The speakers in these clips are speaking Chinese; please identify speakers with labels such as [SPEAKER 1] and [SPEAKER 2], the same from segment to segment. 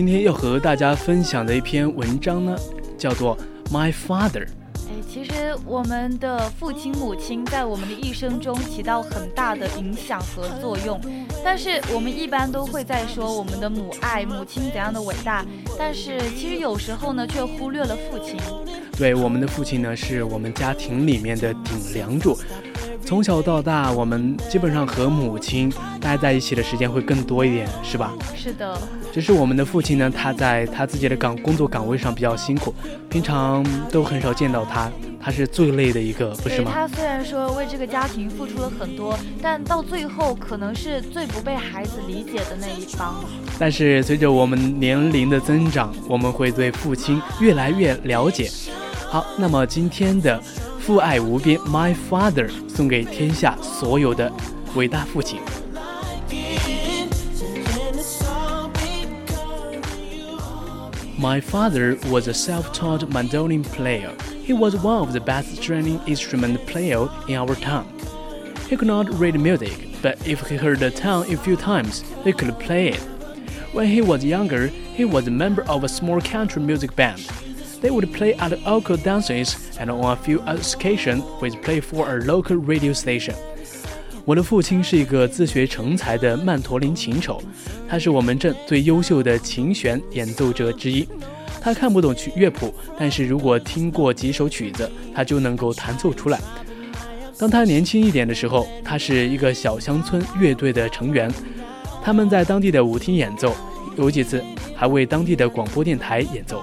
[SPEAKER 1] 今天要和大家分享的一篇文章呢，叫做《My Father》。
[SPEAKER 2] 哎，其实我们的父亲、母亲在我们的一生中起到很大的影响和作用，但是我们一般都会在说我们的母爱、母亲怎样的伟大，但是其实有时候呢，却忽略了父亲。
[SPEAKER 1] 对，我们的父亲呢，是我们家庭里面的顶梁柱。从小到大，我们基本上和母亲待在一起的时间会更多一点，是吧？
[SPEAKER 2] 是的。
[SPEAKER 1] 只是我们的父亲呢，他在他自己的岗工作岗位上比较辛苦，平常都很少见到他，他是最累的一个，不是吗？
[SPEAKER 2] 他虽然说为这个家庭付出了很多，但到最后可能是最不被孩子理解的那一方。
[SPEAKER 1] 但是随着我们年龄的增长，我们会对父亲越来越了解。好，那么今天的。父爱无边，My father，送给天下所有的伟大父亲。My father was a self-taught mandolin player. He was one of the best string instrument players in our town. He could not read music, but if he heard a tune a few times, he could play it. When he was younger, he was a member of a small country music band. They would play at local dances and on a few occasions would play for a local radio station. 我的父亲是一个自学成才的曼陀林琴手，他是我们镇最优秀的琴弦演奏者之一。他看不懂曲乐谱，但是如果听过几首曲子，他就能够弹奏出来。当他年轻一点的时候，他是一个小乡村乐队的成员，他们在当地的舞厅演奏，有几次还为当地的广播电台演奏。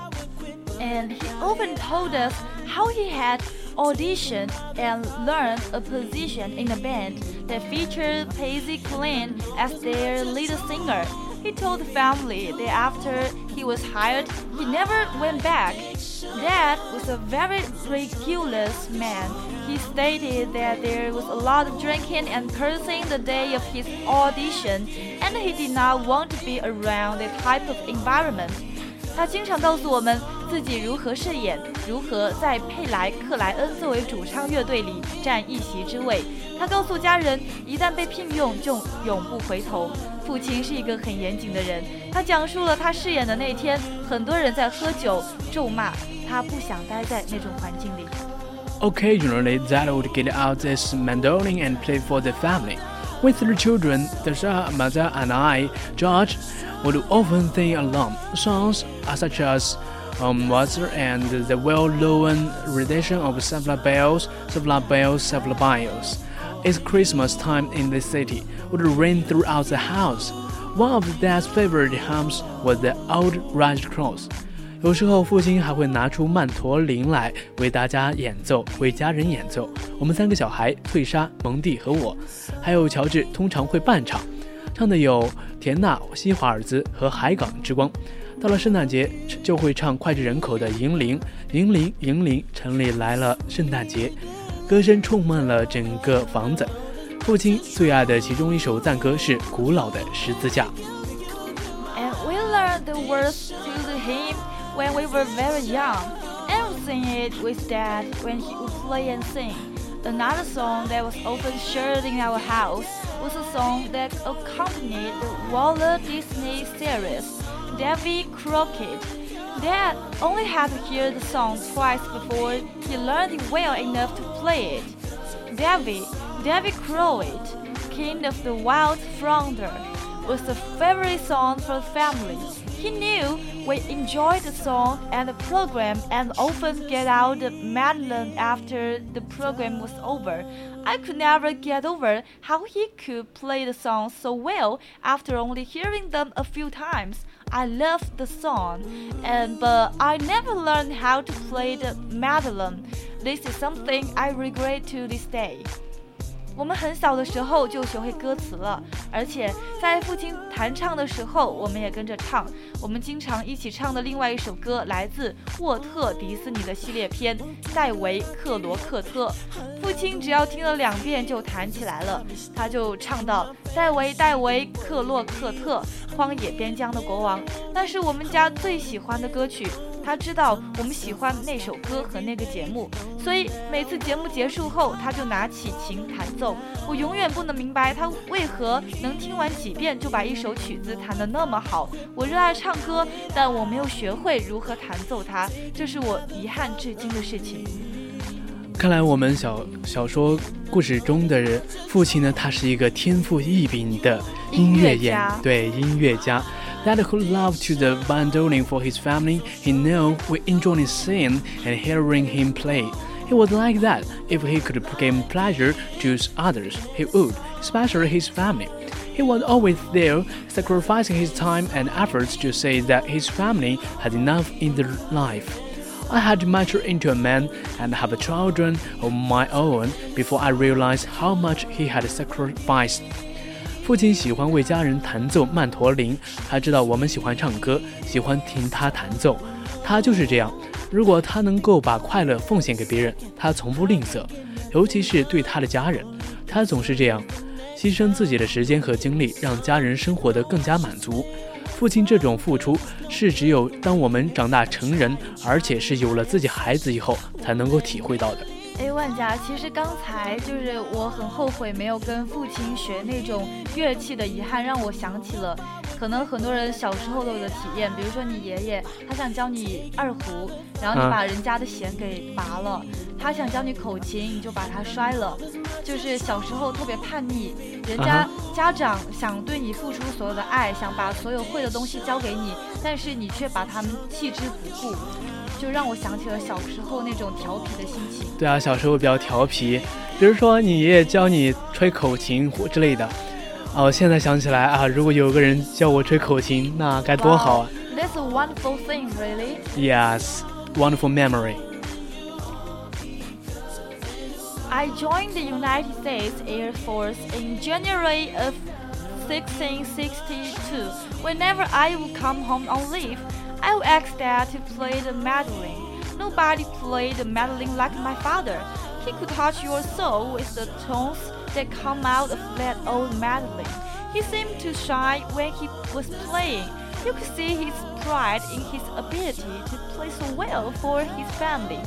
[SPEAKER 2] and he often told us how he had auditioned and learned a position in a band that featured Paisley Clean as their lead singer. He told the family that after he was hired, he never went back. Dad was a very ridiculous man. He stated that there was a lot of drinking and cursing the day of his audition, and he did not want to be around that type of environment. 他经常告诉我们 自己如何饰演，如何在佩莱克莱恩作为主唱乐队里占一席之位。他告诉家人，一旦被聘用就永不回头。父亲是一个很严谨的人。他讲述了他饰演的那天，很多人在喝酒咒骂他，不想待在那种环境里。
[SPEAKER 1] Occasionally, Dad would get out this mandolin and play for the family. With the children, the mother, and I, George, would often sing along songs such as um, Water and the well-known rendition of Several Bells, Several Bells, Several Bells. It's Christmas time in the city would ring throughout the house. One of Dad's favorite hymns was the Old Red Cross. 有时候，父亲还会拿出曼陀林来为大家演奏，为家人演奏。我们三个小孩，翠莎、蒙蒂和我，还有乔治，通常会伴唱，唱的有田纳西华尔兹和海港之光。 到了圣诞节，就会唱脍炙人口的《银铃》，银铃，银铃，城里来了圣诞节，歌声充满了整个房子。父亲最爱的其中一首赞歌是《古老的十字架》。
[SPEAKER 2] And we learned the words to the hymn when we were very young, and we sing it with Dad when he would play and sing. Another song that was often shared in our house was a song that accompanied the Walt Disney series. Davy Crockett. Dad only had to hear the song twice before he learned it well enough to play it. Davy, Davy Crockett, King of the Wild Frontier, was the favorite song for the family. He knew we enjoyed the song and the program and often get out the mandolin after the program was over. I could never get over how he could play the song so well after only hearing them a few times. I loved the song, and but I never learned how to play the mandolin. This is something I regret to this day. 我们很小的时候就学会歌词了，而且在父亲弹唱的时候，我们也跟着唱。我们经常一起唱的另外一首歌来自沃特迪斯尼的系列片《戴维·克罗克特》。父亲只要听了两遍就弹起来了，他就唱到：“戴维，戴维，克洛克特，荒野边疆的国王。”那是我们家最喜欢的歌曲。他知道我们喜欢那首歌和那个节目，所以每次节目结束后，他就拿起琴弹奏。我永远不能明白他为何能听完几遍就把一首曲子弹得那么好。我热爱唱歌，但我没有学会如何弹奏它，这是我遗憾至今的事情。
[SPEAKER 1] 看来我们小小说故事中的人父亲呢，他是一个天赋异禀的音乐演，对音乐家。That who loved to the bandoneon for his family, he knew we enjoyed seeing and hearing him play. He was like that. If he could bring pleasure to others, he would, especially his family. He was always there, sacrificing his time and efforts to say that his family had enough in their life. I had to mature into a man and have children of my own before I realized how much he had sacrificed. 父亲喜欢为家人弹奏曼陀林，他知道我们喜欢唱歌，喜欢听他弹奏。他就是这样。如果他能够把快乐奉献给别人，他从不吝啬，尤其是对他的家人。他总是这样，牺牲自己的时间和精力，让家人生活得更加满足。父亲这种付出，是只有当我们长大成人，而且是有了自己孩子以后，才能够体会到的。
[SPEAKER 2] 哎，万家，其实刚才就是我很后悔没有跟父亲学那种乐器的遗憾，让我想起了可能很多人小时候都有的体验。比如说你爷爷，他想教你二胡，然后你把人家的弦给拔了；他想教你口琴，你就把它摔了。就是小时候特别叛逆，人家家长想对你付出所有的爱，想把所有会的东西教给你，但是你却把他们弃之不顾。就让我想起了小时候那种调皮的心情。
[SPEAKER 1] 对啊，小时候比较调皮，比如说你爷爷教你吹口琴或之类的。哦，现在想起来啊，如果有个人教我吹口琴，那该多好啊！
[SPEAKER 2] That's a wonderful thing, really.
[SPEAKER 1] Yes, wonderful memory.
[SPEAKER 2] I joined the United States Air Force in January of 1662. Whenever I would come home on leave. I will ask Dad to play the mandolin. Nobody played the mandolin like my father. He could touch your soul with the tones that come out of that old mandolin. He seemed to shine when he was playing. You could see his pride in his ability to play so well for his family.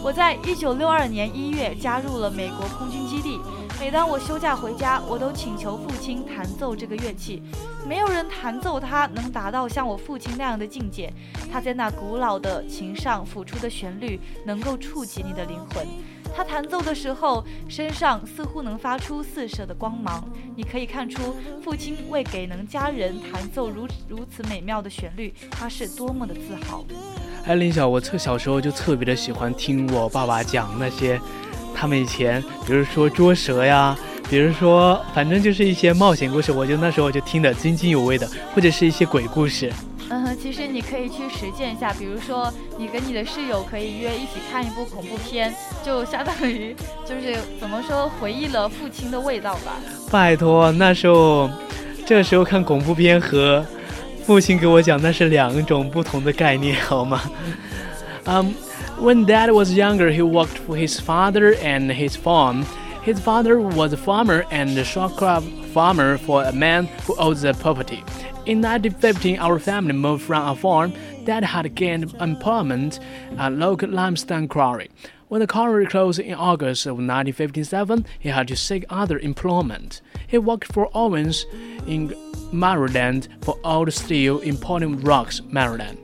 [SPEAKER 2] 我在一九六二年一月加入了美国空军基地。 每当我休假回家，我都请求父亲弹奏这个乐器。没有人弹奏它能达到像我父亲那样的境界。他在那古老的琴上抚出的旋律，能够触及你的灵魂。他弹奏的时候，身上似乎能发出四射的光芒。你可以看出，父亲为给能家人弹奏如如此美妙的旋律，他是多么的自豪。
[SPEAKER 1] 哎，林晓，我特小时候就特别的喜欢听我爸爸讲那些，他们以前，比如说捉蛇呀，比如说反正就是一些冒险故事，我就那时候就听得津津有味的，或者是一些鬼故事。
[SPEAKER 2] 嗯，其实你可以去实践一下，比如说你跟你的室友可以约一起看一部恐怖片，就相当于就是怎么说回忆了父亲的味道吧。
[SPEAKER 1] 拜托，那时候，这时候看恐怖片和。父亲给我讲那是两种不同的概念，好吗？Um, when Dad was younger, he worked for his father and his farm. His father was a farmer and a sharecrop farmer for a man who owns the property. In 1915, our family moved from a farm that had gained employment at local limestone quarry. When the quarry closed in August of 1957, he had to seek other employment. He worked for Owens in Maryland for old steel importing rocks, Maryland。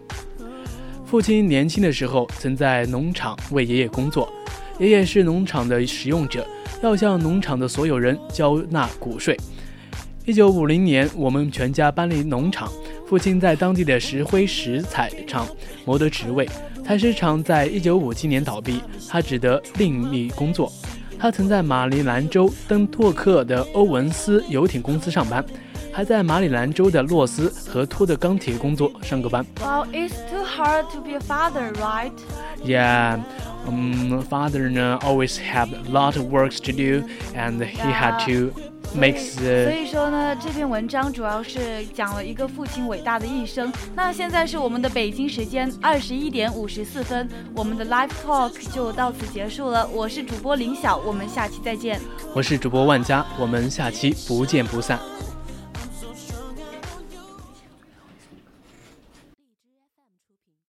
[SPEAKER 1] 父亲年轻的时候曾在农场为爷爷工作，爷爷是农场的使用者，要向农场的所有人交纳谷税。一九五零年，我们全家搬离农场，父亲在当地的石灰石材厂谋得职位。采石场在一九五七年倒闭，他只得另觅工作。他曾在马里兰州登托克的欧文斯游艇公司上班。还在马里兰州的洛斯和托的钢铁工作上个班。
[SPEAKER 2] Well, it's too hard to be a father, right?
[SPEAKER 1] Yeah. um, father 呢 always have a lot of works to do, and he had to makes
[SPEAKER 2] 所以说呢，这篇文章主要是讲了一个父亲伟大的一生。那现在是我们的北京时间二十一点五十四分，我们的 live talk 就到此结束了。我是主播林晓，我们下期再见。
[SPEAKER 1] 我是主播万佳，我们下期不见不散。